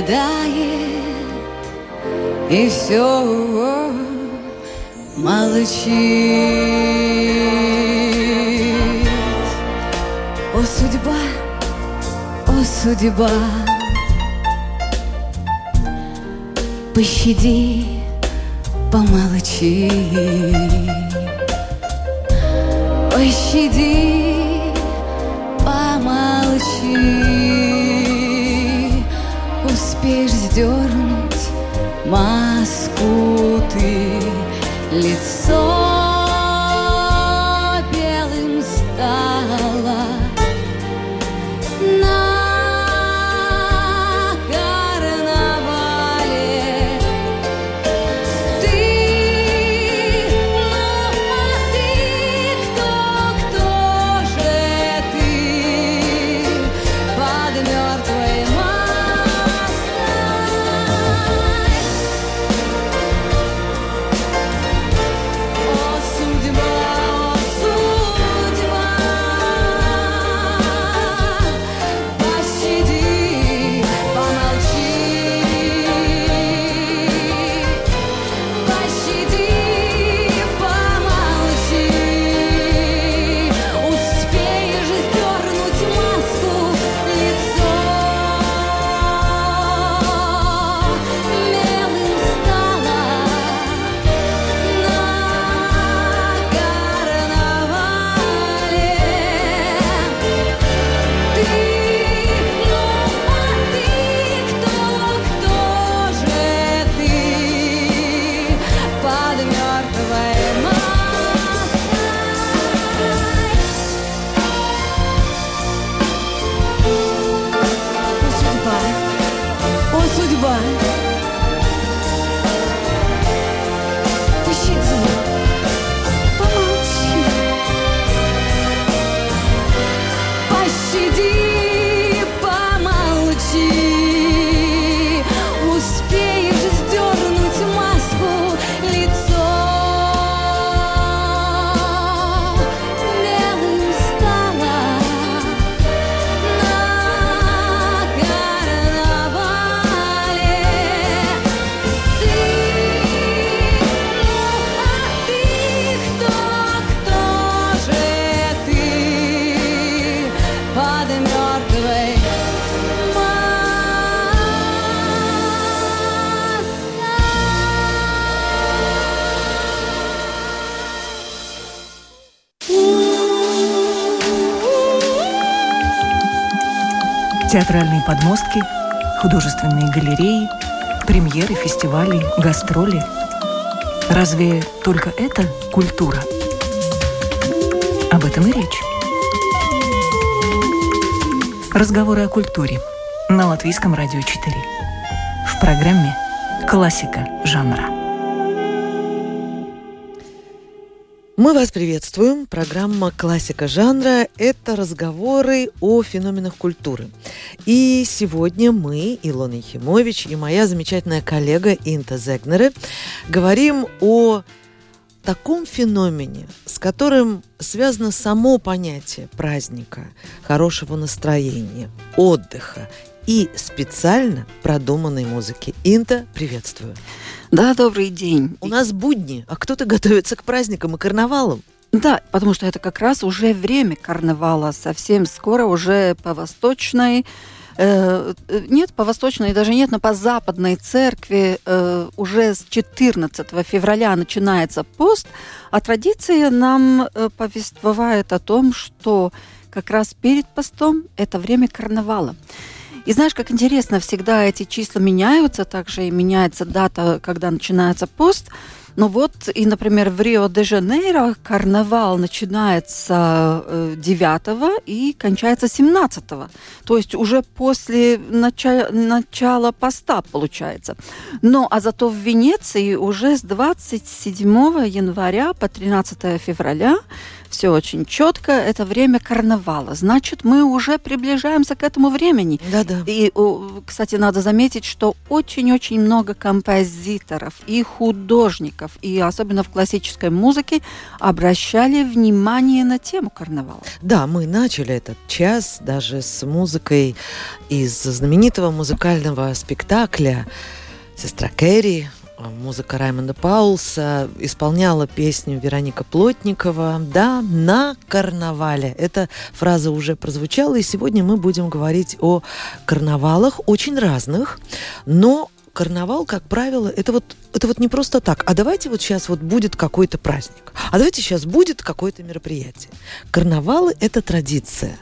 Гадает и все молчит. О, судьба, о, судьба Пощади, Театральные подмостки, художественные галереи, премьеры, фестивали, гастроли. Разве только это культура? Об этом и речь. Разговоры о культуре на Латвийском радио 4. В программе «Классика жанра». Мы вас приветствуем. Программа «Классика жанра» – это разговоры о феноменах культуры. И сегодня мы, Илона Ехимович и моя замечательная коллега Инта Зегнере, говорим о таком феномене, с которым связано само понятие праздника, хорошего настроения, отдыха и специально продуманной музыки. Инта, приветствую. Да, добрый день. У нас будни, а кто-то готовится к праздникам и карнавалам. Да, потому что это как раз уже время карнавала. Совсем скоро уже по восточной э, э, нет, по восточной даже нет, но по западной церкви э, уже с 14 февраля начинается пост, а традиция нам повествовает о том, что как раз перед постом это время карнавала. И знаешь, как интересно, всегда эти числа меняются, также и меняется дата, когда начинается пост. Ну вот, и, например, в Рио-де-Жанейро карнавал начинается 9 э, и кончается 17. То есть уже после начала, начала поста получается. Но, а зато в Венеции уже с 27 января по 13 февраля все очень четко, это время карнавала. Значит, мы уже приближаемся к этому времени. Да-да. И, кстати, надо заметить, что очень-очень много композиторов и художников, и особенно в классической музыке, обращали внимание на тему карнавала. Да, мы начали этот час даже с музыкой из знаменитого музыкального спектакля «Сестра Кэрри», музыка Раймонда Паулса, исполняла песню Вероника Плотникова, да, на карнавале. Эта фраза уже прозвучала, и сегодня мы будем говорить о карнавалах, очень разных, но карнавал, как правило, это вот, это вот не просто так. А давайте вот сейчас вот будет какой-то праздник. А давайте сейчас будет какое-то мероприятие. Карнавалы – это традиция.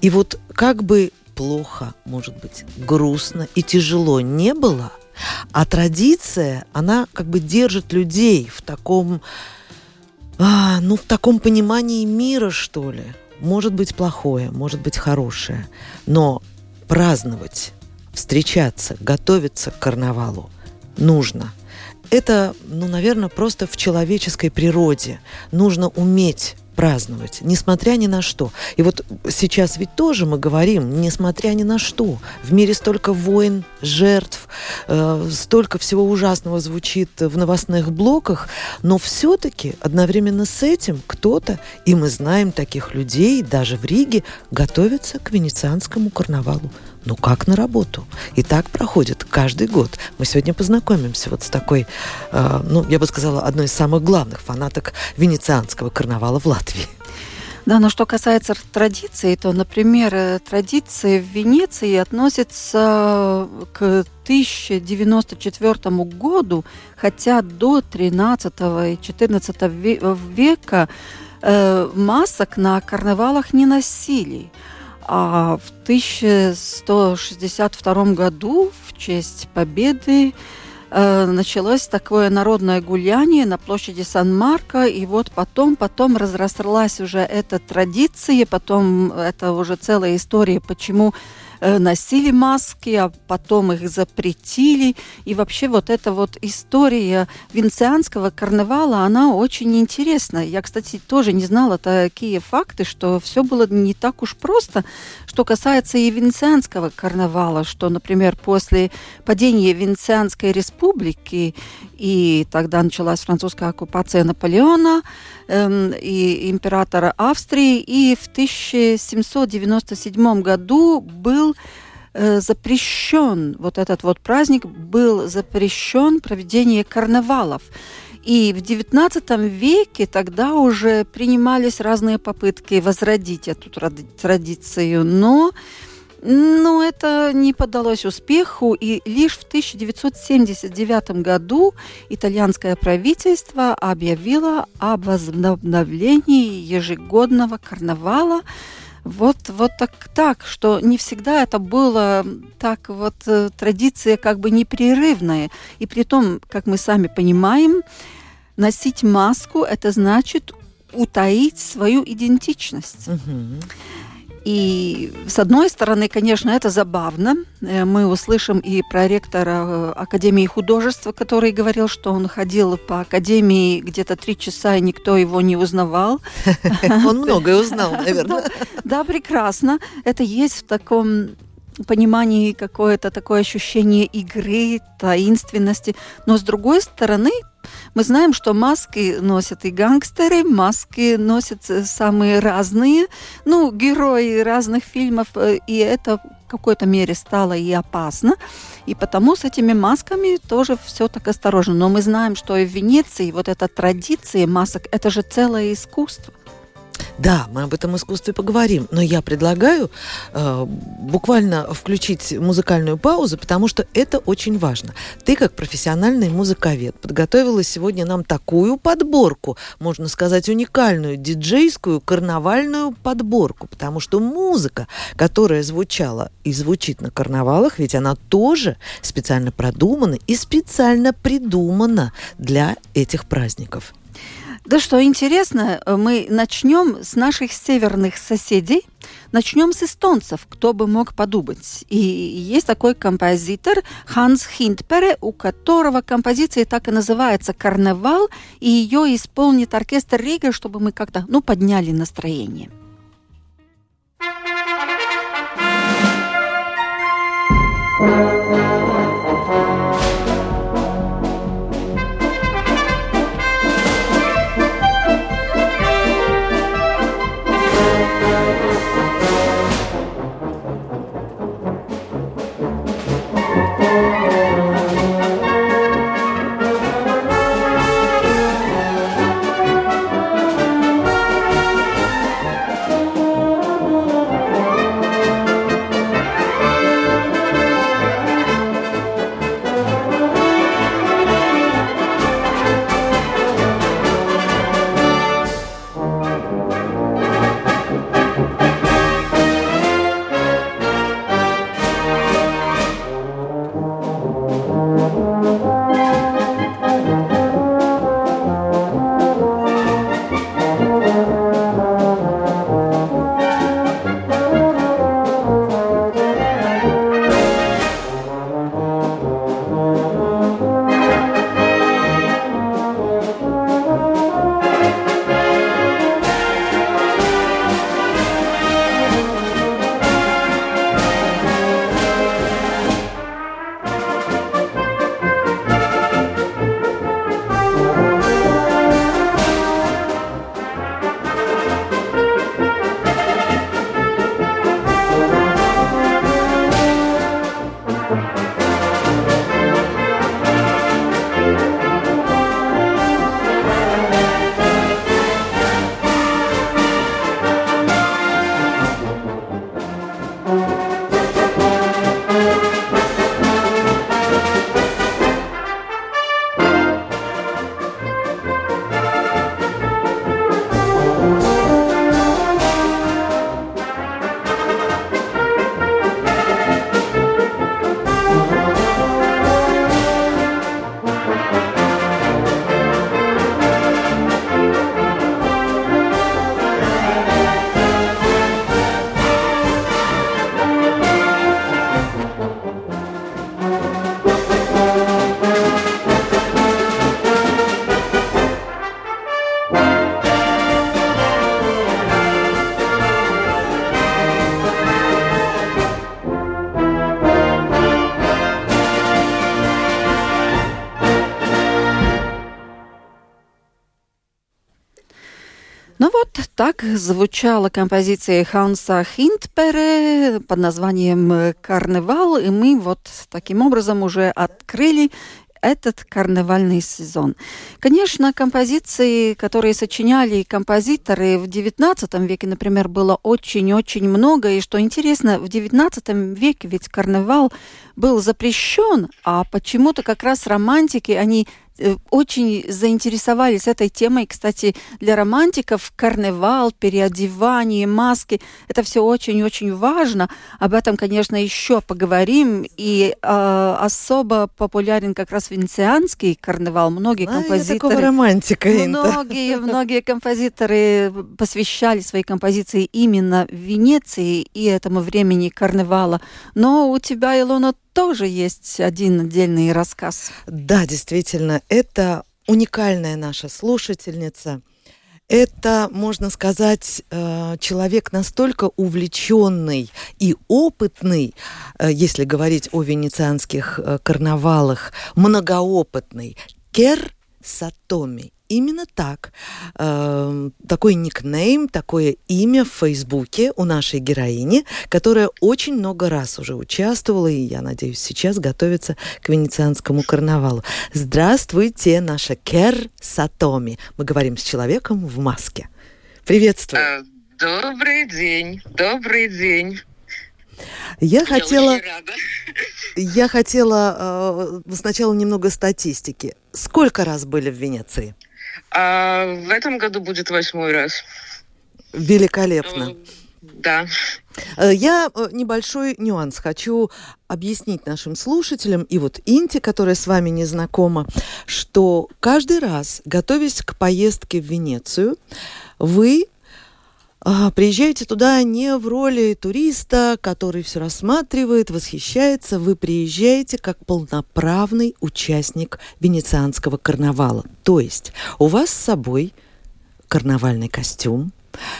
И вот как бы плохо, может быть, грустно и тяжело не было – а традиция, она как бы держит людей в таком, а, ну, в таком понимании мира, что ли. Может быть плохое, может быть хорошее. Но праздновать, встречаться, готовиться к карнавалу нужно. Это, ну, наверное, просто в человеческой природе. Нужно уметь праздновать, несмотря ни на что. И вот сейчас ведь тоже мы говорим, несмотря ни на что. В мире столько войн, жертв, э, столько всего ужасного звучит в новостных блоках, но все-таки одновременно с этим кто-то, и мы знаем таких людей, даже в Риге, готовится к венецианскому карнавалу. Ну как на работу? И так проходит каждый год. Мы сегодня познакомимся вот с такой, э, ну, я бы сказала, одной из самых главных фанаток венецианского карнавала в Латвии. Да, но что касается традиций, то, например, э, традиции в Венеции относятся к 1094 году, хотя до 13 и 14 века э, масок на карнавалах не носили. А в 1162 году в честь победы э, началось такое народное гуляние на площади Сан-Марко, и вот потом, потом разрослась уже эта традиция, потом это уже целая история, почему носили маски, а потом их запретили. И вообще вот эта вот история венецианского карнавала, она очень интересная. Я, кстати, тоже не знала такие факты, что все было не так уж просто. Что касается и венецианского карнавала, что, например, после падения Венецианской республики, и тогда началась французская оккупация Наполеона, и императора Австрии, и в 1797 году был э, запрещен, вот этот вот праздник был запрещен проведение карнавалов. И в XIX веке тогда уже принимались разные попытки возродить эту традицию, но но это не поддалось успеху, и лишь в 1979 году итальянское правительство объявило об возобновлении ежегодного карнавала. Вот, вот так, так, что не всегда это было так вот э, традиция как бы непрерывная. И при том, как мы сами понимаем, носить маску это значит утаить свою идентичность. Угу. И с одной стороны, конечно, это забавно. Э, мы услышим и про ректора э, Академии художества, который говорил, что он ходил по Академии где-то три часа, и никто его не узнавал. Он многое узнал, наверное. Да, прекрасно. Это есть в таком понимании какое-то такое ощущение игры, таинственности. Но с другой стороны, мы знаем, что маски носят и гангстеры, маски носят э, самые разные, ну, герои разных фильмов, э, и это в какой-то мере стало и опасно. И потому с этими масками тоже все так осторожно. Но мы знаем, что и в Венеции вот эта традиция масок, это же целое искусство. Да, мы об этом искусстве поговорим, но я предлагаю э, буквально включить музыкальную паузу, потому что это очень важно. Ты, как профессиональный музыковед, подготовила сегодня нам такую подборку, можно сказать, уникальную диджейскую карнавальную подборку, потому что музыка, которая звучала и звучит на карнавалах, ведь она тоже специально продумана и специально придумана для этих праздников. Да что интересно, мы начнем с наших северных соседей, начнем с эстонцев, кто бы мог подумать. И есть такой композитор Ханс Хиндпере, у которого композиция так и называется «Карнавал», и ее исполнит оркестр Рига, чтобы мы как-то, ну, подняли настроение. Так звучала композиция Ханса Хинтпере под названием «Карнавал», и мы вот таким образом уже открыли этот карнавальный сезон. Конечно, композиции, которые сочиняли композиторы в XIX веке, например, было очень-очень много. И что интересно, в XIX веке ведь карнавал был запрещен, а почему-то как раз романтики, они очень заинтересовались этой темой. Кстати, для романтиков карнавал, переодевание, маски – это все очень-очень важно. Об этом, конечно, еще поговорим. И э, особо популярен как раз венецианский карнавал. Многие а, композиторы... романтика, Многие, многие композиторы посвящали свои композиции именно Венеции и этому времени карнавала. Но у тебя, Илона, тоже есть один отдельный рассказ. Да, действительно, это уникальная наша слушательница. Это, можно сказать, э, человек настолько увлеченный и опытный, э, если говорить о венецианских э, карнавалах, многоопытный, Кер Сатоми. Именно так. Э, такой никнейм, такое имя в Фейсбуке у нашей героини, которая очень много раз уже участвовала, и, я надеюсь, сейчас готовится к венецианскому карнавалу. Здравствуйте, наша Кер Сатоми. Мы говорим с человеком в маске. Приветствую. А, добрый день, добрый день. Я, я хотела, я хотела э, сначала немного статистики. Сколько раз были в Венеции? А, в этом году будет восьмой раз. Великолепно. Ну, да. Э, я э, небольшой нюанс хочу объяснить нашим слушателям и вот Инте, которая с вами не знакома, что каждый раз, готовясь к поездке в Венецию, вы приезжаете туда не в роли туриста, который все рассматривает, восхищается. Вы приезжаете как полноправный участник венецианского карнавала. То есть у вас с собой карнавальный костюм,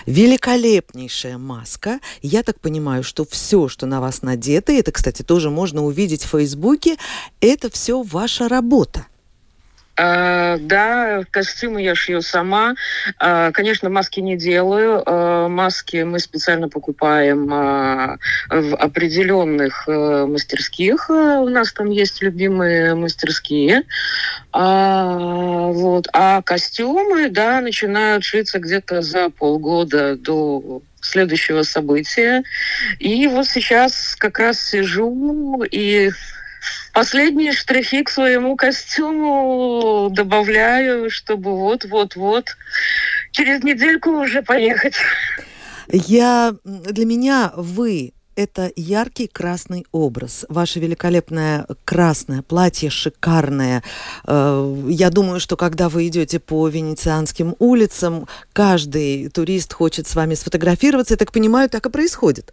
великолепнейшая маска. Я так понимаю, что все, что на вас надето, это, кстати, тоже можно увидеть в Фейсбуке, это все ваша работа. Uh, да, костюмы я шью сама. Uh, конечно, маски не делаю. Uh, маски мы специально покупаем в определенных мастерских. У нас там есть любимые мастерские. Вот. А костюмы, да, начинают шиться где-то за полгода до следующего события. И вот сейчас как раз сижу и Последние штрихи к своему костюму добавляю, чтобы вот-вот-вот через недельку уже поехать. Я для меня вы это яркий красный образ. Ваше великолепное красное платье, шикарное. Э, я думаю, что когда вы идете по венецианским улицам, каждый турист хочет с вами сфотографироваться. Я так понимаю, так и происходит.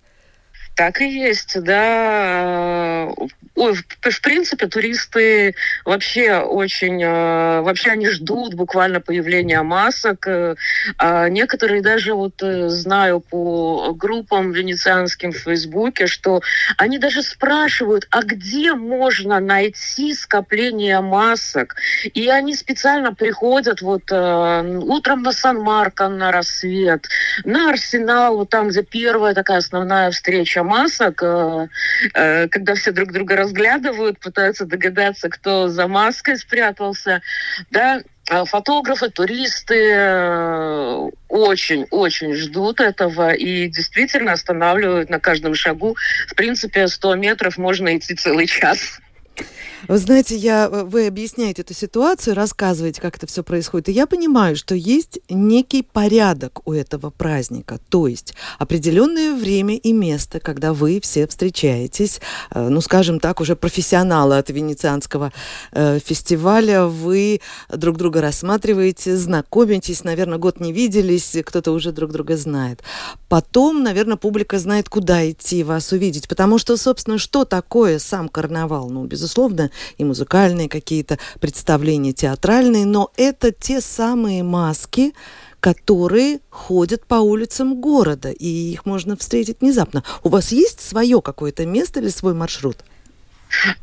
Так и есть, да. Ой, в, принципе, туристы вообще очень, э, вообще они ждут буквально появления масок. Э, а некоторые даже вот э, знаю по группам венецианским в Фейсбуке, что они даже спрашивают, а где можно найти скопление масок? И они специально приходят вот утром на Сан-Марко на рассвет, на Арсенал, вот там, где первая такая основная встреча масок, когда все друг друга разглядывают, пытаются догадаться, кто за маской спрятался, да, а фотографы, туристы очень-очень э, ждут этого и действительно останавливают на каждом шагу. В принципе, 100 метров можно идти целый час. Вы знаете, я, э, вы объясняете эту ситуацию, рассказываете, как это все происходит, и я понимаю, что есть некий порядок у этого праздника, то есть определенное время и место, когда вы все встречаетесь, э, ну, скажем так, уже профессионалы от венецианского э, фестиваля, вы друг друга рассматриваете, знакомитесь, наверное, год не виделись, кто-то уже друг друга знает. Потом, наверное, публика знает, куда идти вас увидеть, потому что, собственно, что такое сам карнавал? Ну, безусловно, и музыкальные какие-то представления театральные, но это те самые маски, которые ходят по улицам города, и их можно встретить внезапно. У вас есть свое какое-то место или свой маршрут?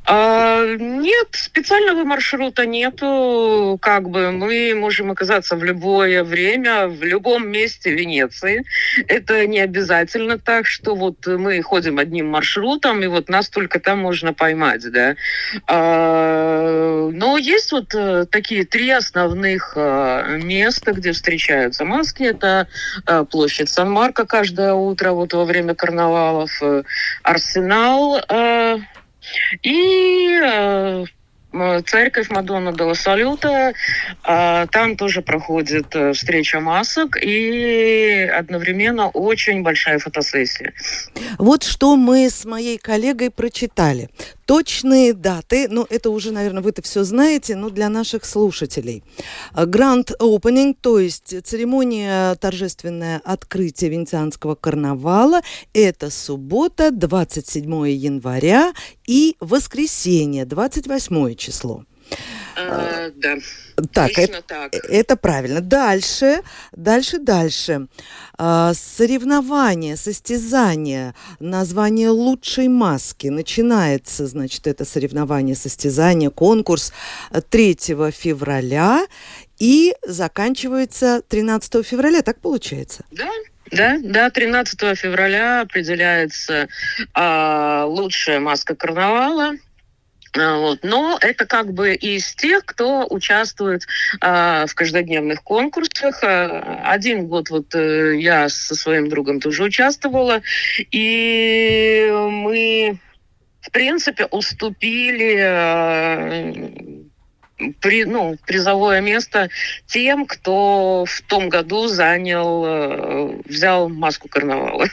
А, нет, специального маршрута нету. Как бы мы можем оказаться в любое время, в любом месте Венеции. Это не обязательно так, что вот мы ходим одним маршрутом, и вот нас только там можно поймать, да. А, но есть вот э, такие три основных э, места, где встречаются маски. Это э, площадь Сан-Марко каждое утро вот во время карнавалов, Арсенал и э, церковь Мадонна Дела Салюта. Там тоже проходит э, встреча масок и одновременно очень большая фотосессия. Вот что мы с моей коллегой прочитали. Точные даты, ну это уже, наверное, вы это все знаете, но для наших слушателей. Grand Opening, то есть церемония торжественное открытие Венецианского карнавала, это суббота, 27 января и воскресенье, 28 число. А, да. Так, это, так. это правильно. Дальше, дальше, дальше. А, соревнования, состязания, название лучшей маски. Начинается, значит, это соревнование, состязание, конкурс 3 февраля и заканчивается 13 февраля. Так получается? Да, да, да, 13 февраля определяется а, лучшая маска карнавала. Вот. Но это как бы из тех, кто участвует а, в каждодневных конкурсах. Один год вот я со своим другом тоже участвовала, и мы, в принципе, уступили при, ну, призовое место тем, кто в том году занял, взял маску карнавала.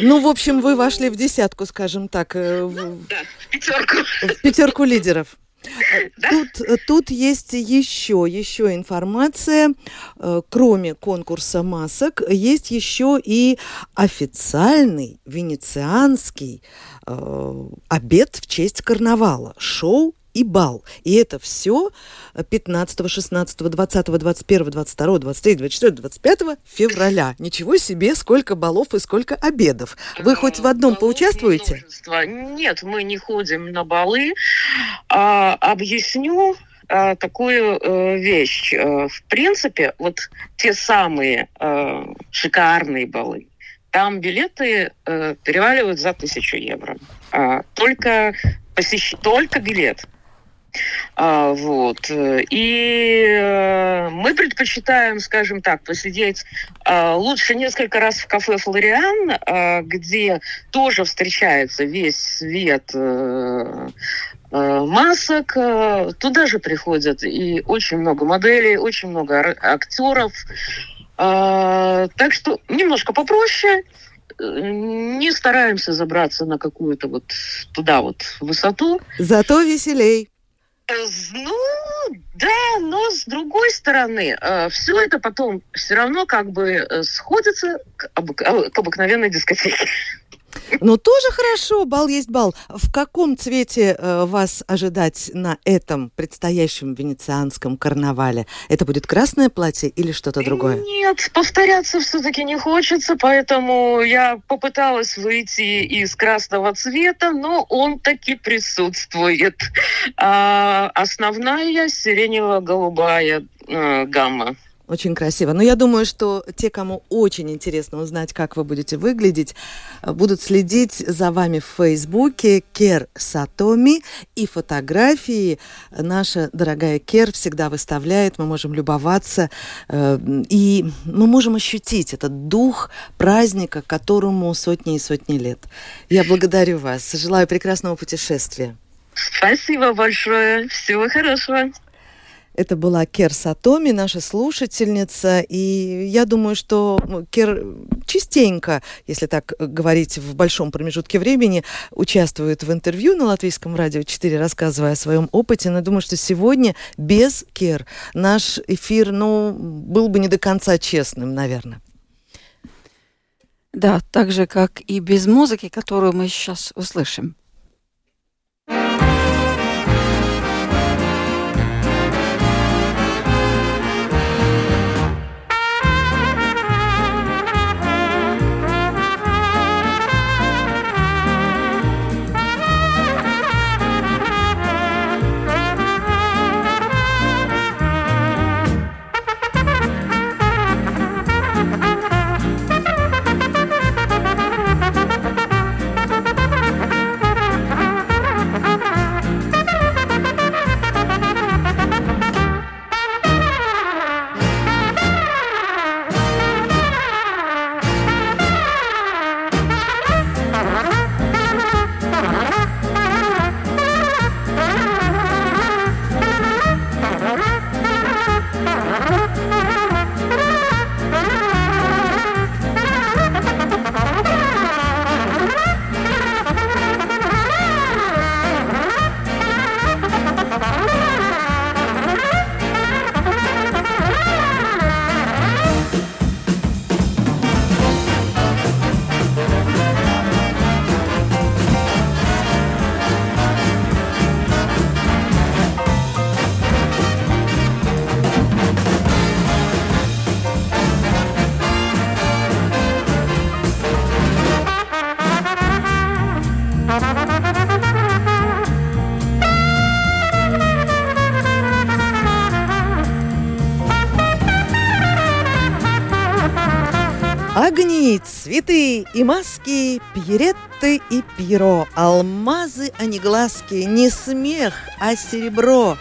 Ну, в общем, вы вошли в десятку, скажем так. Э, в, да, в пятерку. В пятерку лидеров. Да? Тут, тут есть еще, еще информация, э, кроме конкурса масок, есть еще и официальный венецианский э, обед в честь карнавала, шоу и бал. И это все 15, 16, 20, 21, 22, 23, 24, 25 февраля. Ничего себе, сколько балов и сколько обедов. Вы хоть в одном поучаствуете? Нет, мы не ходим на балы. А, объясню а, такую э, вещь. Э, в принципе, вот те самые э, шикарные балы, там билеты э, переваливают за тысячу евро. А, только посещ... только билет. А, вот. И э, мы предпочитаем, скажем так, посидеть а, лучше несколько раз в кафе «Флориан», а, где тоже встречается весь свет э, э, масок. Туда же приходят и очень много моделей, очень много актеров. Так что немножко попроще, не стараемся забраться на какую-то вот туда вот высоту. Зато веселей. Ну, да, но с другой стороны, э, все это потом все равно как бы э, сходится к, обык... к обыкновенной дискотеке. Ну, тоже хорошо, бал есть бал. В каком цвете э, вас ожидать на этом предстоящем венецианском карнавале? Это будет красное платье или что-то другое? Нет, повторяться все-таки не хочется, поэтому я попыталась выйти из красного цвета, но он таки присутствует. А, основная сиренево-голубая э, гамма. Очень красиво. Но я думаю, что те, кому очень интересно узнать, как вы будете выглядеть, будут следить за вами в Фейсбуке Кер Сатоми и фотографии наша дорогая Кер всегда выставляет. Мы можем любоваться э, и мы можем ощутить этот дух праздника, которому сотни и сотни лет. Я благодарю вас. Желаю прекрасного путешествия. Спасибо большое. Всего хорошего. Это была Кер Сатоми, наша слушательница. И я думаю, что Кер частенько, если так говорить в большом промежутке времени, участвует в интервью на Латвийском радио 4, рассказывая о своем опыте. Но думаю, что сегодня без Кер наш эфир, ну, был бы не до конца честным, наверное. Да, так же, как и без музыки, которую мы сейчас услышим. И маски, пьеретты и пиро, алмазы, а не глазки, не смех, а серебро.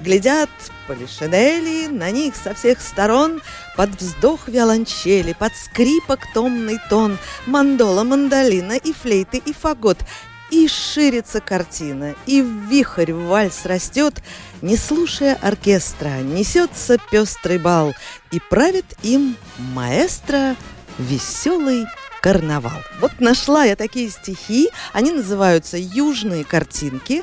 Глядят полишинели, на них со всех сторон. Под вздох виолончели, под скрипок томный тон, мандола, мандолина и флейты, и фагот. И ширится картина, и в вихрь вальс растет, не слушая оркестра, несется пестрый бал, и правит им маэстро веселый карнавал. Вот нашла я такие стихи, они называются «Южные картинки»,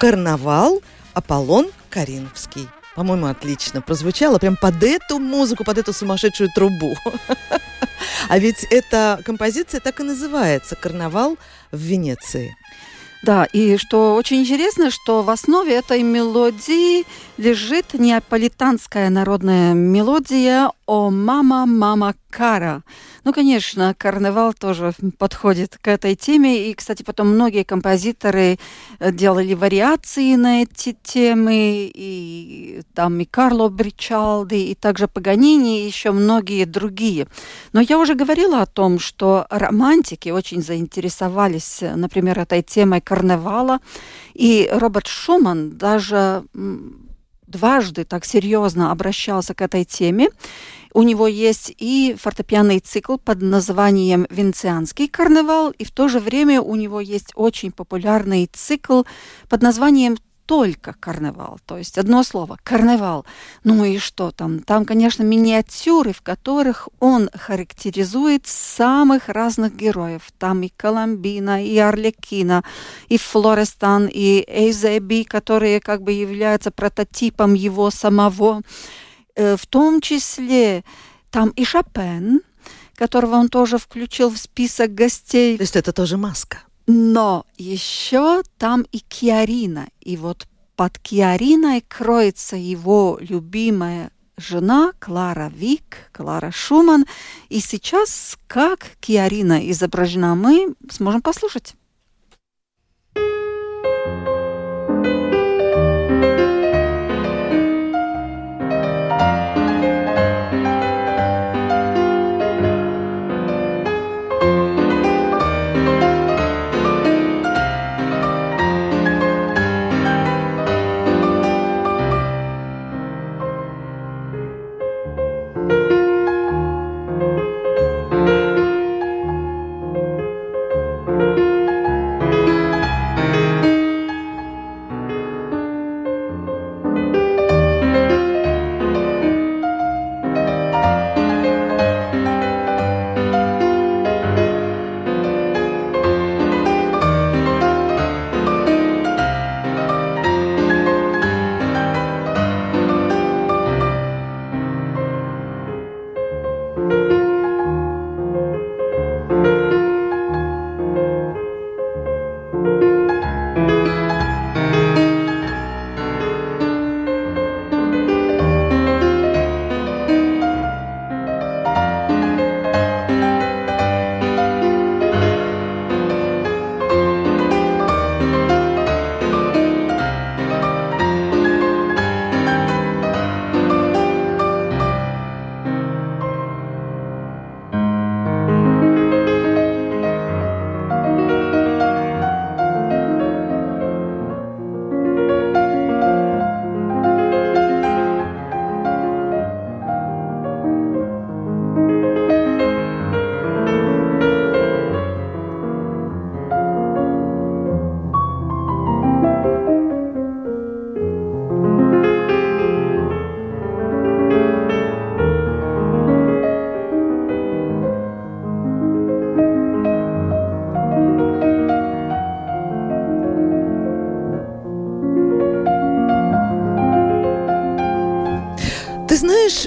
«Карнавал», «Аполлон Кариновский». По-моему, отлично прозвучало прям под эту музыку, под эту сумасшедшую трубу. А ведь эта композиция так и называется «Карнавал в Венеции». Да, и что очень интересно, что в основе этой мелодии лежит неаполитанская народная мелодия «О мама, мама, кара». Ну, конечно, карнавал тоже подходит к этой теме. И, кстати, потом многие композиторы э, делали вариации на эти темы. И там и Карло Бричалди, и также Паганини, и еще многие другие. Но я уже говорила о том, что романтики очень заинтересовались, например, этой темой карнавала. И Роберт Шуман даже дважды так серьезно обращался к этой теме. У него есть и фортепианный цикл под названием «Венецианский карнавал», и в то же время у него есть очень популярный цикл под названием только карнавал, то есть одно слово карнавал. Ну и что там? Там, конечно, миниатюры, в которых он характеризует самых разных героев. Там и Коломбина, и Арлекина, и Флорестан, и Эйзеби, которые как бы являются прототипом его самого. Э, в том числе там и Шопен, которого он тоже включил в список гостей. То есть это тоже маска? Но еще там и Киарина. И вот под Киариной кроется его любимая жена Клара Вик, Клара Шуман. И сейчас, как Киарина изображена, мы сможем послушать.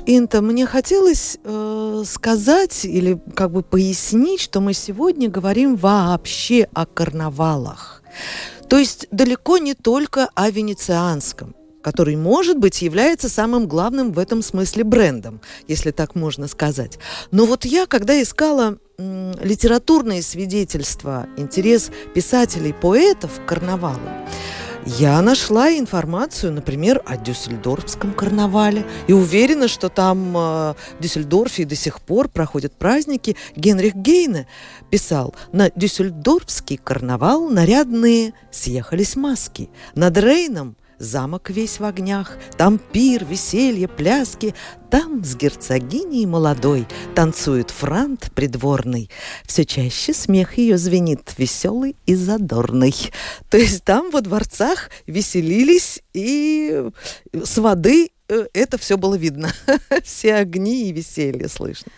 Инта, мне хотелось э, сказать или как бы пояснить, что мы сегодня говорим вообще о карнавалах. То есть далеко не только о венецианском, который, может быть, является самым главным в этом смысле брендом, если так можно сказать. Но вот я, когда искала м, литературные свидетельства, интерес писателей, поэтов к карнавалу, Я нашла информацию, например, о Дюссельдорфском карнавале. И уверена, что там э, в Дюссельдорфе до сих пор проходят праздники. Генрих Гейне писал, на Дюссельдорфский карнавал нарядные съехались маски. Над Рейном Замок весь в огнях, там пир, веселье, пляски, там с герцогиней молодой танцует франт придворный. Все чаще смех ее звенит, веселый и задорный. То есть там во дворцах веселились, и с воды э, это все было видно. Все огни и веселье слышно.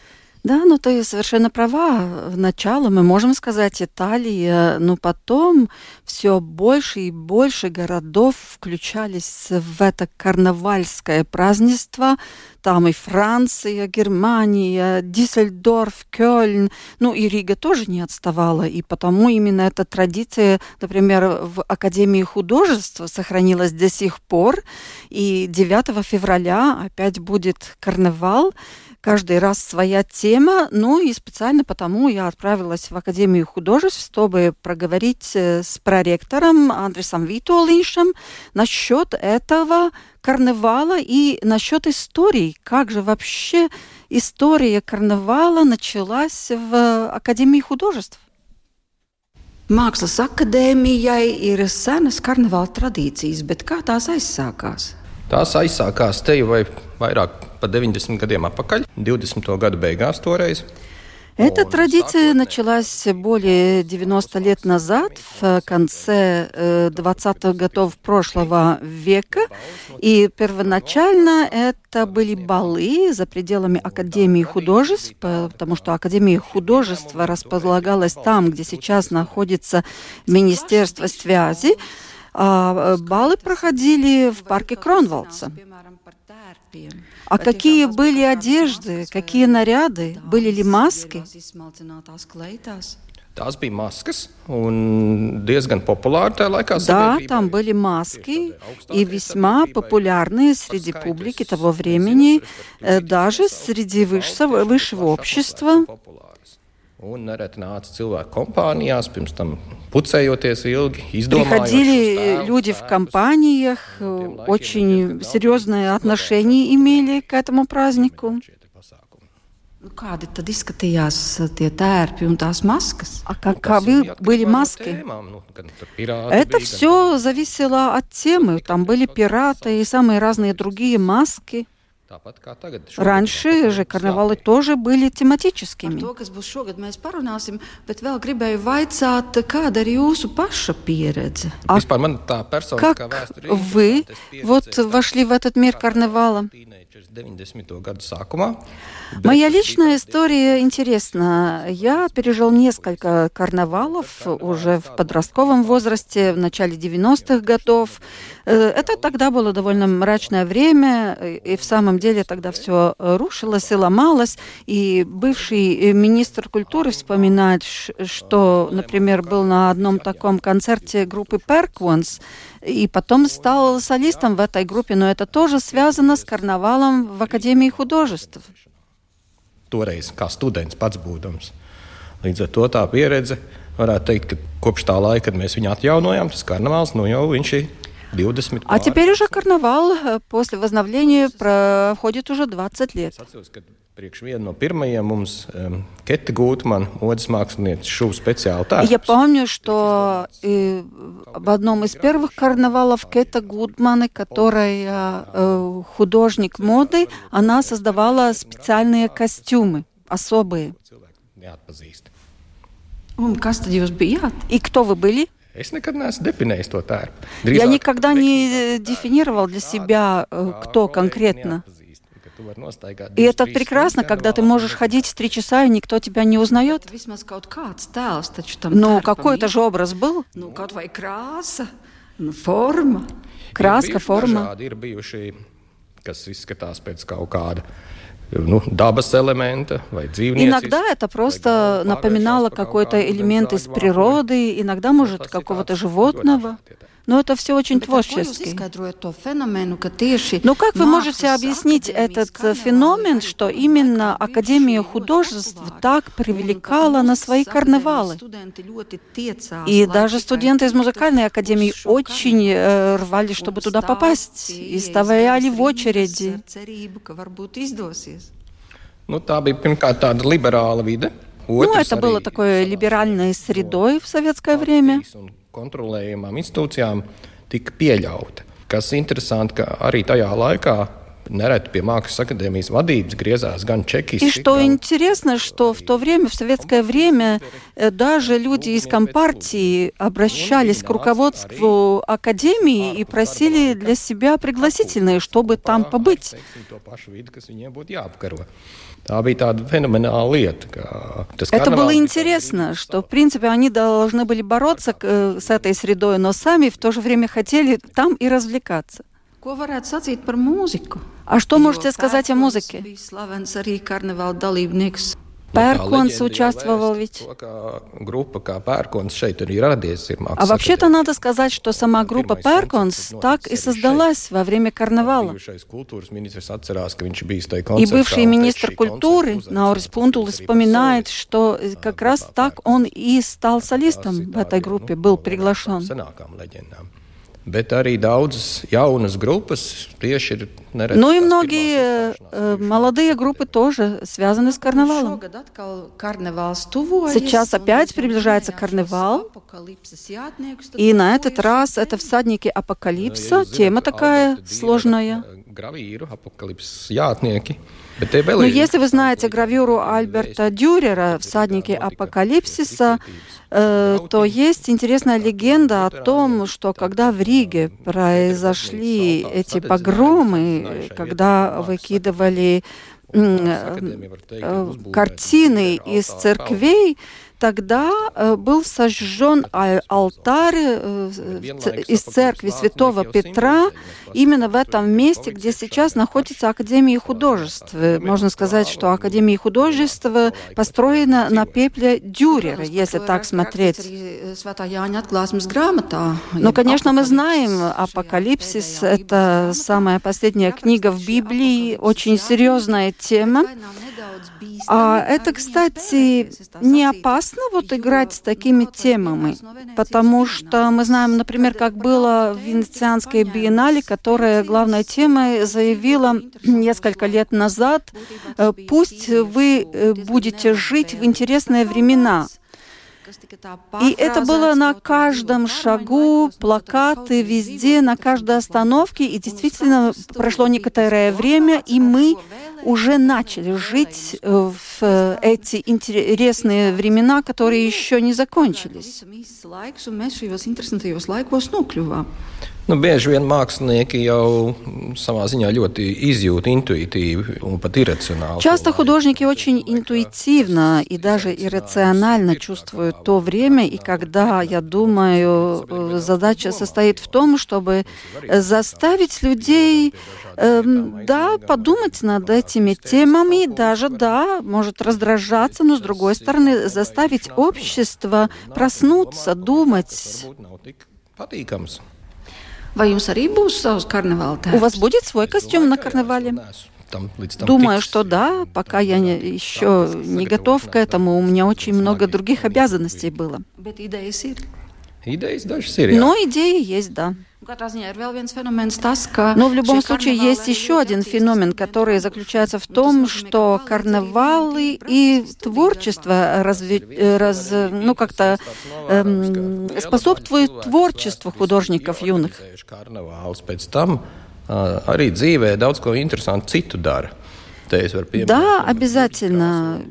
Да, ну ты совершенно права. Начало мы можем сказать Италия, но потом все больше и больше городов включались в это карнавальское празднество. Там и Франция, Германия, Диссельдорф, Кёльн, ну и Рига тоже не отставала. И потому именно эта традиция, например, в Академии художеств сохранилась до сих пор. И 9 февраля опять будет карнавал каждый раз своя тема. Ну и специально потому я отправилась в Академию художеств, чтобы проговорить э, с проректором Андресом Витолиншем насчет этого карнавала и насчет истории. Как же вообще история карнавала началась в Академии художеств? Mākslas akadēmijai ir senas karnevāla tradīcijas, bet kā tās aizsākās? Tās aizsākās te jau vai vairāk par 90 gadiem atpakaļ, 20. gadu beigās toreiz. Эта традиция началась более 90 лет назад, в конце 20-х годов прошлого века. И первоначально это были балы за пределами Академии художеств, потому что Академия художеств располагалась там, где сейчас находится Министерство связи. А балы проходили в парке Кронвалдса. А какие были одежды, какие наряды, были ли маски? Tās bija maskas, un diezgan популярны tajā laikā. Да, там были маски, и весьма популярные среди публики того времени, даже среди высшего, высшего общества. Un nereti nāca cilvēki kompānijās, pirms tam pucējoties ilgi, Приходили люди в компаниях, очень серьезное отношение имели к этому празднику. Kādi tad izskatījās tie tērpi un tās maskas? А каковы были маски? Это все зависело от темы. Там были пираты и самые разные другие маски. Раньше же карнавалы тоже были тематическими. To, kas būs šogad, mēs parunāsim, bet vēl gribēju vaicāt, kāda ir jūsu paša pieredze? А как вы вот вошли в этот мир карнавала? Моя личная история интересна. Я пережил несколько карнавалов уже в подростковом возрасте, в начале 90-х годов. Это тогда было довольно мрачное время, и в самом деле тогда все рушилось и ломалось. И бывший министр культуры вспоминает, что, например, был на одном таком концерте группы Perquans, и потом стал солистом в этой группе, но это тоже связано с карнавалом в Академии художеств. Toreiz kā students pats būdams. Līdz ar to tā pieredze varētu teikt, ka kopš tā laika, kad mēs viņu atjaunojām, tas karnevāls nu jau viņš ir 20 А теперь уже карнавал после возновления проходит уже 20 лет. Priekš viena no pirmajiem mums Kete Гутман, моdes mākslinieca, šuva специал тērps. Я помню, что и в одном из первых карнавалов Кета Гудманы, которая э, художник моды, она создавала специальные костюмы, особые. Un kas tad jūs bijāt? И кто вы были? Es nekad neesmu definējis to tērpu. Я никогда не дефинировал для себя, кто конкретно. И это прекрасно, когда ты можешь ходить три часа, и никто тебя не узнает. Ну, какой-то же образ был. Форма. Краска, форма. kas izskatās pēc kaut kāda ну, элемента, Иногда это просто напоминало какой-то элемент из природы, иногда, может, какого-то животного. Но это все очень творчески. Но как вы можете объяснить этот феномен, что именно Академия художеств так привлекала на свои карнавалы? И даже студенты из музыкальной академии очень э, рвали, чтобы туда попасть, и стояли в очереди. Nu, tā bija pirmkārt tāda liberāla vide. Ну, это было такой либеральной средой в советское время. Kontrolējumām institūcijām tika pieļauta. Kas interesanti, ka arī tajā laikā Nereti pie Mākslas академijas vadības griezās gan чекисты. И что интересно, что в то время, в советское время, э, даже люди из Компартии обращались к руководству Академии и просили для себя пригласительные, чтобы там побыть. Это было интересно, что, в принципе, они должны были бороться э, с этой средой, но сами в то же время хотели там и развлекаться. А что можете сказать о музыке? Пērkons участвовал ведь. А вообще-то надо сказать, что сама группа Пērkons так и создалась во время карнавала. И бывший министр культуры Наурис Пунтулис вспоминает, что как раз так он и стал солистом в этой группе, был приглашен. Bet arī daudzas jaunas grupas tieši ir neredz. Ну и многие э, молодые группы тоже связаны с карнавалом. Сейчас опять приближается карнавал, и на этот раз это всадники апокалипса. Тема такая сложная. Но если вы знаете гравюру Альберта Дюрера «Всадники апокалипсиса», э, то есть интересная легенда о том, что когда в Риге произошли эти погромы, когда выкидывали э, картины из церквей, тогда э, был сожжен алтарь э, из церкви святого Петра именно в этом месте, где сейчас находится Академия художеств. Можно сказать, что Академия художеств построена на пепле Дюрера, если так смотреть. Но, конечно, мы знаем, Апокалипсис — это самая последняя книга в Библии, очень серьезная тема. А это, кстати, не опасно вот играть с такими темами, потому что мы знаем, например, как было в Венецианской биеннале, которая главной темой заявила несколько лет назад, э, пусть вы э, будете жить в интересные времена, и это было на каждом шагу, плакаты везде, на каждой остановке. И действительно прошло некоторое время, и мы уже начали жить э, в э, эти интересные времена, которые еще не закончились. Nu, bieži vien mākslinieki jau savā ziņā ļoti izjūt интуитивно un pat иррационально. Часто художники очень интуитивно и даже иррационально чувствуют то время, и когда, я думаю, задача состоит в том, чтобы заставить людей Эм, да, подумать над этими темами, даже, да, может раздражаться, но, с другой стороны, заставить общество проснуться, думать. У вас будет свой костюм на карнавале? Думаю, что да, пока я не, еще не готов к этому, у меня очень много других обязанностей было. Но идеи есть, да. Но в любом случае есть еще один феномен, который заключается в том, что карнавалы и творчество разве, раз, ну, как-то эм, способствуют творчеству художников юных. Arī dzīvē daudz ko interesantu citu dara. Да, обязательно.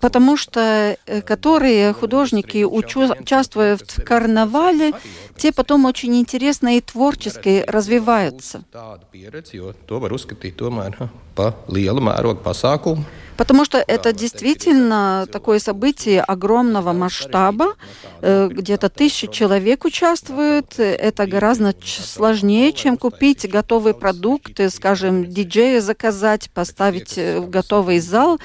Потому что э, которые художники, участвуя в карнавале, те потом очень интересно и творчески развиваются. Потому что это действительно такое событие огромного масштаба, э, где-то тысячи человек участвуют. Это гораздо сложнее, чем купить готовый продукт, скажем, диджея заказать, поставить в готовый зал.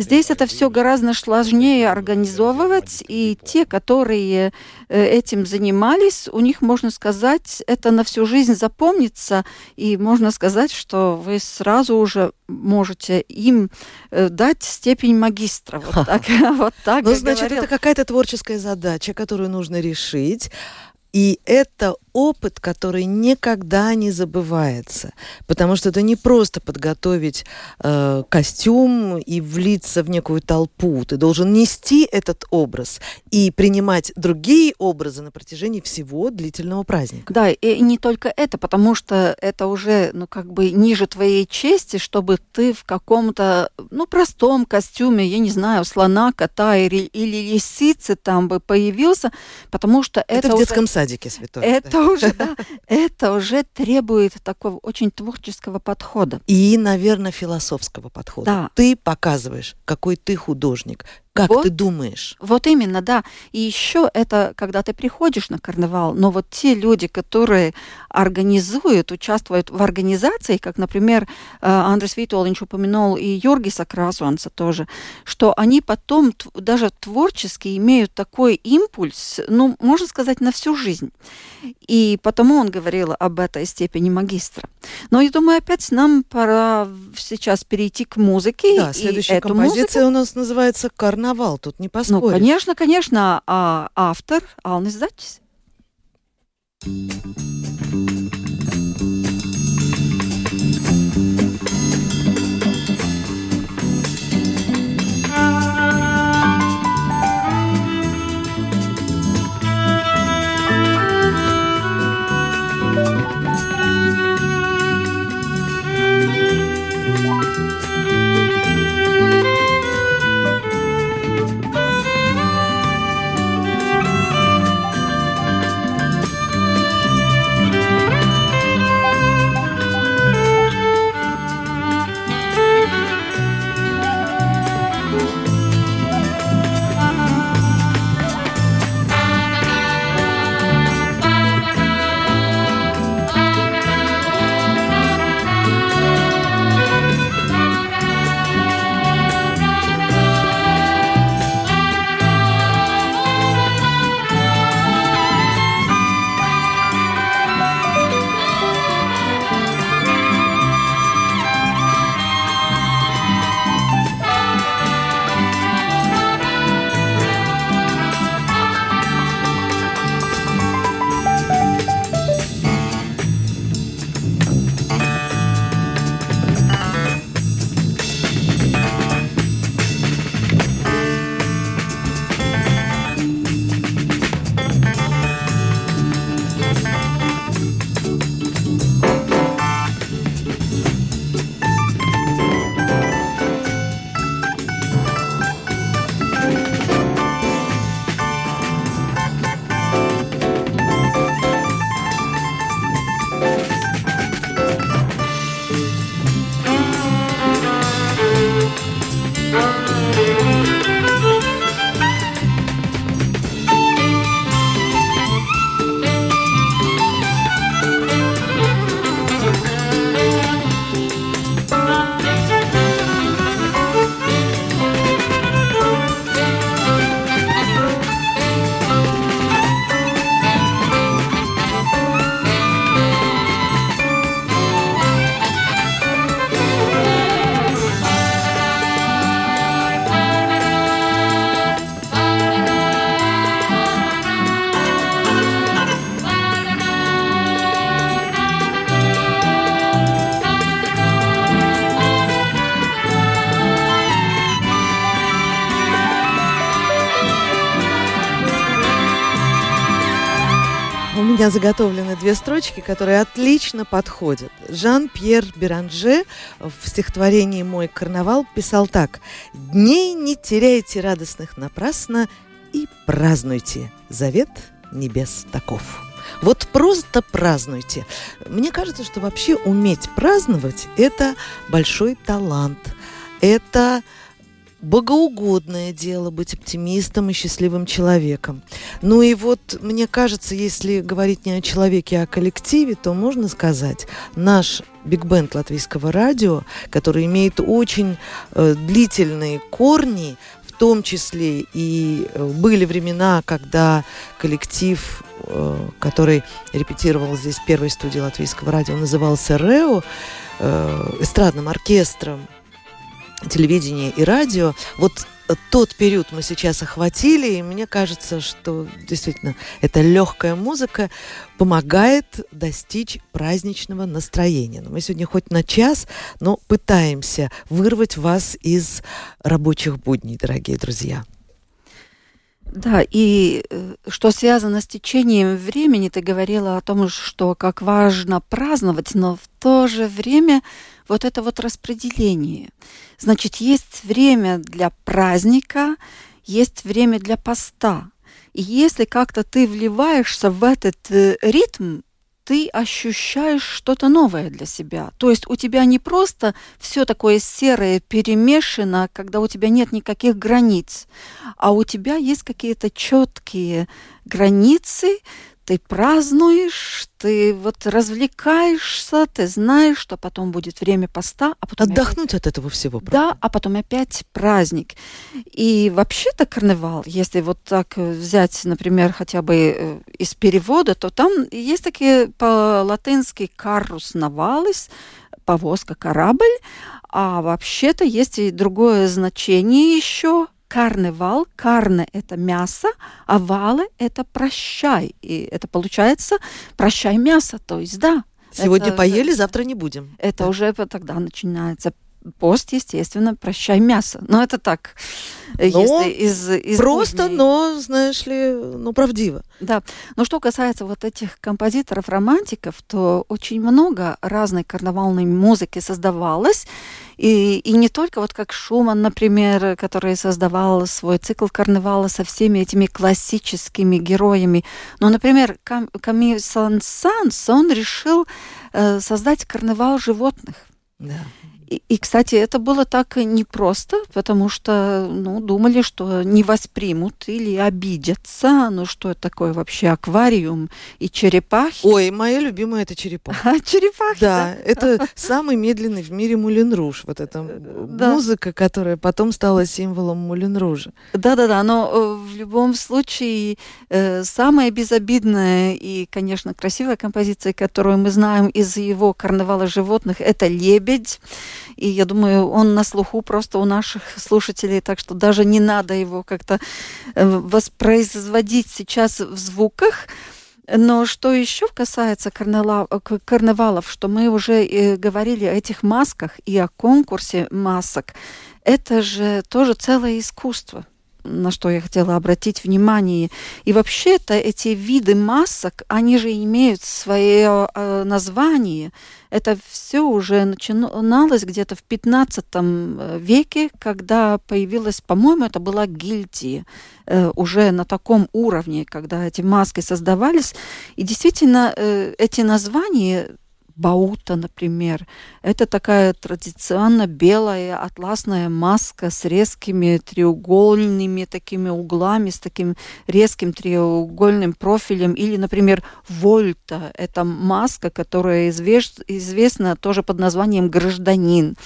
Здесь это все гораздо сложнее организовывать, и те, которые этим занимались, у них, можно сказать, это на всю жизнь запомнится, и можно сказать, что вы сразу уже можете им э, дать степень магистра. Вот так, вот так Ну, значит, это какая-то творческая задача, которую нужно решить. И это опыт, который никогда не забывается, потому что это не просто подготовить э, костюм и влиться в некую толпу. Ты должен нести этот образ и принимать другие образы на протяжении всего длительного праздника. Да, и не только это, потому что это уже, ну, как бы ниже твоей чести, чтобы ты в каком-то, ну, простом костюме, я не знаю, слона, кота или, или лисицы там бы появился, потому что это... Это в детском уже, садике, святой. Это уже, да, это уже требует такого очень творческого подхода. И, наверное, философского подхода. Да. Ты показываешь, какой ты художник, как вот, ты думаешь? Вот именно, да. И еще это, когда ты приходишь на карнавал, но вот те люди, которые организуют, участвуют в организации, как, например, э, Андрес Витолинч упомянул и Йоргиса Красуанца тоже, что они потом даже творчески имеют такой импульс, ну, можно сказать, на всю жизнь. И потому он говорил об этой степени магистра. Но я думаю, опять нам пора сейчас перейти к музыке. Да, следующая композиция музыку... у нас называется «Карнавал» карнавал, тут не поспоришь. Ну, конечно, конечно, а автор Алнис Датис. Меня заготовлены две строчки, которые отлично подходят. Жан-Пьер Беранже в стихотворении «Мой карнавал» писал так. «Дней не теряйте радостных напрасно и празднуйте. Завет небес таков». Вот просто празднуйте. Мне кажется, что вообще уметь праздновать – это большой талант. Это богоугодное дело быть оптимистом и счастливым человеком. Ну и вот, мне кажется, если говорить не о человеке, а о коллективе, то можно сказать, наш биг-бенд латвийского радио, который имеет очень э, длительные корни, в том числе и э, были времена, когда коллектив, э, который репетировал здесь в первой студии латвийского радио, назывался «Рео», э, эстрадным оркестром телевидения и радио. Вот тот период мы сейчас охватили, и мне кажется, что действительно эта легкая музыка помогает достичь праздничного настроения. Но мы сегодня хоть на час, но пытаемся вырвать вас из рабочих будней, дорогие друзья. Да, и э, что связано с течением времени, ты говорила о том, что как важно праздновать, но в то же время вот это вот распределение. Значит, есть время для праздника, есть время для поста. И если как-то ты вливаешься в этот э, ритм, ты ощущаешь что-то новое для себя. То есть у тебя не просто все такое серое перемешано, когда у тебя нет никаких границ, а у тебя есть какие-то четкие границы, ты празднуешь, ты вот развлекаешься, ты знаешь, что потом будет время поста, а потом отдохнуть опять... от этого всего. Правда? Да, а потом опять праздник. И вообще-то карнавал, если вот так взять, например, хотя бы э, из перевода, то там есть такие по-латински карус навалис, повозка, корабль, а вообще-то есть и другое значение еще карневал. Карне – это мясо, а валы – это прощай. И это получается прощай мясо, то есть да. Сегодня это, поели, завтра не будем. Это да. уже тогда начинается пост, естественно, прощай мясо. Но это так, но если из, из Просто, будней. но, знаешь ли, ну, правдиво. Да. Но что касается вот этих композиторов-романтиков, то очень много разной карнавальной музыки создавалось. И, и не только вот как Шуман, например, который создавал свой цикл карнавала со всеми этими классическими героями. Но, например, Кам, Камиль Сан-Санс, он решил э, создать карнавал животных. Да. И, кстати, это было так непросто, потому что ну, думали, что не воспримут или обидятся. Ну, что это такое вообще аквариум и черепахи? Ой, моя любимая это черепаха. А, черепахи, да. Это самый медленный в мире Мулин Руж. Вот эта да. музыка, которая потом стала символом Мулин Ружа. Да-да-да, но э, в любом случае э, самая безобидная и, конечно, красивая композиция, которую мы знаем из его «Карнавала животных», это «Лебедь». И я думаю, он на слуху просто у наших слушателей, так что даже не надо его как-то э, воспроизводить сейчас в звуках. Но что еще касается карнавалов, что мы уже э, говорили о этих масках и о конкурсе масок, это же тоже целое искусство на что я хотела обратить внимание. И вообще-то эти виды масок, они же имеют свое э, название. Это все уже начиналось где-то в 15 э, веке, когда появилась, по-моему, это была гильдия э, уже на таком уровне, когда эти маски создавались. И действительно, эти названия Баута, например. Это такая традиционно белая атласная маска с резкими треугольными такими углами, с таким резким треугольным профилем. Или, например, Вольта. Это маска, которая извест, известна тоже под названием «Гражданин».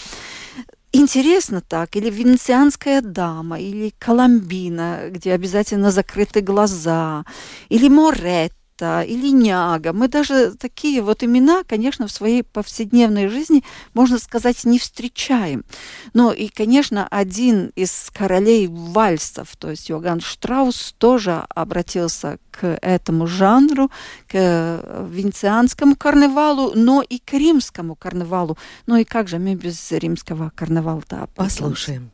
Интересно так, или венецианская дама, или Коломбина, где обязательно закрыты глаза, или Морет, Марта или Няга. Мы даже такие вот имена, конечно, в своей повседневной жизни, можно сказать, не встречаем. Но и, конечно, один из королей вальсов, то есть Йоган Штраус, тоже обратился к этому жанру, к венецианскому карнавалу, но и к римскому карнавалу. Ну и как же мы без римского карнавала-то? Послушаем.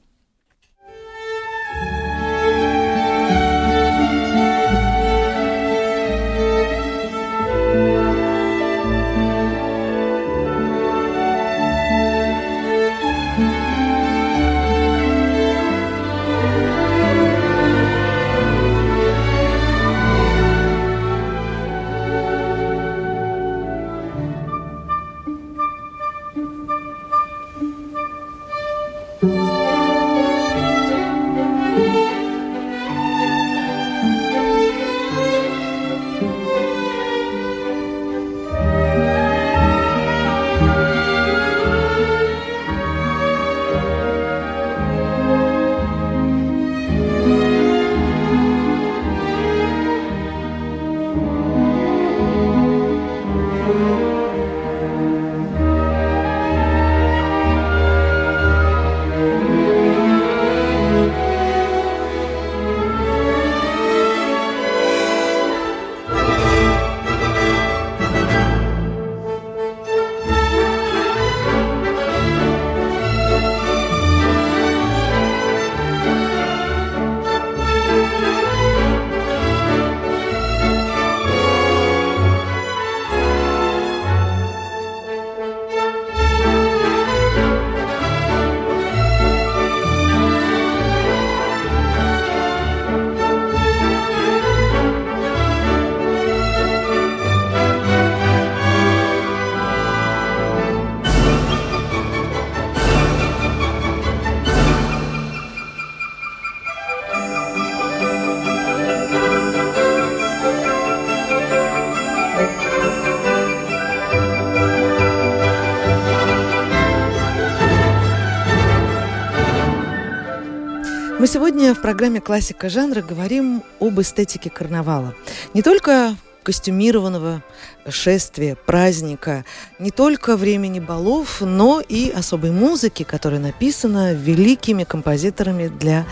Сегодня в программе «Классика жанра» говорим об эстетике карнавала. Не только костюмированного шествия, праздника, не только времени балов, но и особой музыки, которая написана великими композиторами для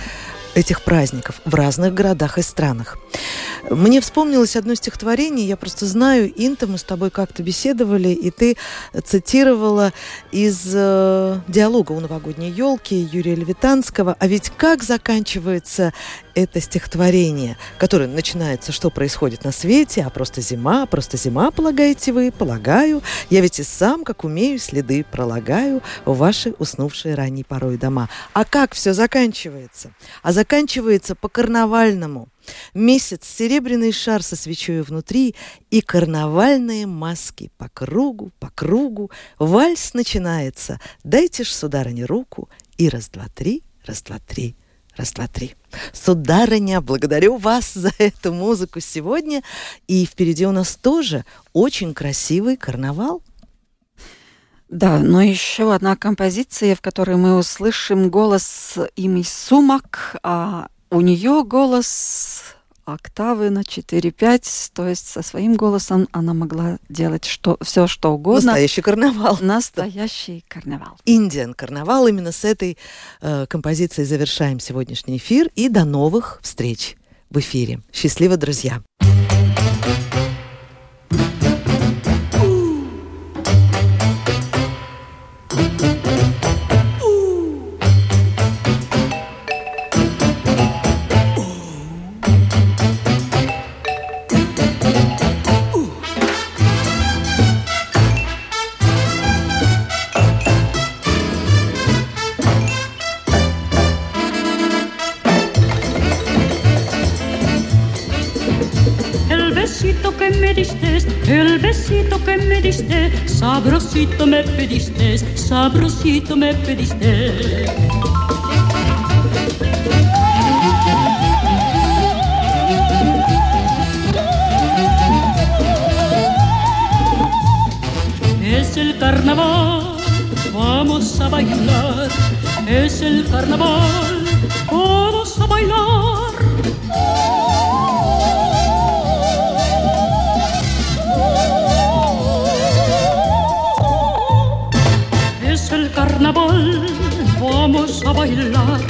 этих праздников в разных городах и странах. Мне вспомнилось одно стихотворение, я просто знаю, Инта, мы с тобой как-то беседовали, и ты цитировала из э, диалога у новогодней елки Юрия Левитанского, а ведь как заканчивается это стихотворение, которое начинается «Что происходит на свете?» а просто зима, просто зима, полагаете вы? Полагаю. Я ведь и сам, как умею, следы пролагаю в ваши уснувшие ранней порой дома. А как все заканчивается? А заканчивается по-карнавальному. Месяц, серебряный шар со свечой внутри и карнавальные маски по кругу, по кругу. Вальс начинается. Дайте ж, сударыне, руку. И раз-два-три, раз-два-три, раз-два-три. Сударыня, благодарю вас за эту музыку сегодня. И впереди у нас тоже очень красивый карнавал. Да, но еще одна композиция, в которой мы услышим голос Ими Сумак, а у нее голос октавы на 4-5, то есть со своим голосом она могла делать что, все, что угодно. Настоящий карнавал. Настоящий карнавал. Индиан карнавал. Именно с этой э, композицией завершаем сегодняшний эфир. И до новых встреч в эфире. Счастливо, друзья! Sabrosito me pediste, sabrosito me pediste. Es el carnaval, vamos a bailar. Es el carnaval, vamos a bailar. Carnaval, vamos a bailar.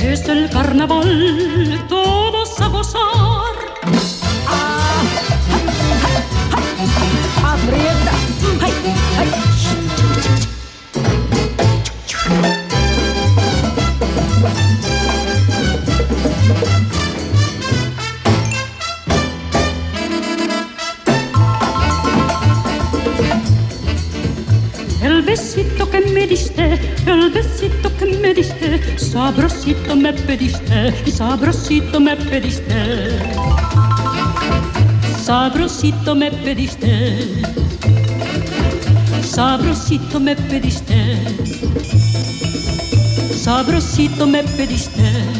Es el carnaval, todos a gozar. Ah, Aprieta. Ay, sabrosito me pediste y sabrosito me pediste. Sabrosito me pediste, sabrosito me pediste, sabrosito me pediste.